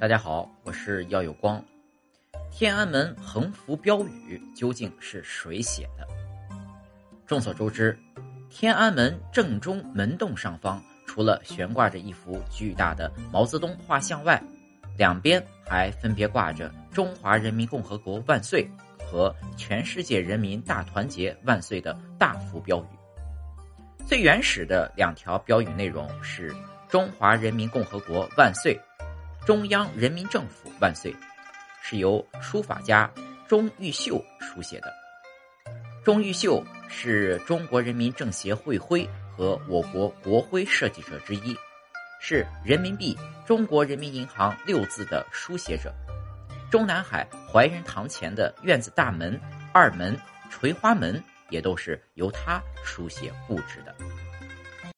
大家好，我是耀有光。天安门横幅标语究竟是谁写的？众所周知，天安门正中门洞上方，除了悬挂着一幅巨大的毛泽东画像外，两边还分别挂着“中华人民共和国万岁”和“全世界人民大团结万岁”的大幅标语。最原始的两条标语内容是“中华人民共和国万岁”，“中央人民政府万岁”，是由书法家钟毓秀书写的。钟毓秀是中国人民政协会徽和我国国徽设计者之一，是人民币中国人民银行六字的书写者。中南海怀仁堂前的院子大门、二门、垂花门。也都是由他书写布置的。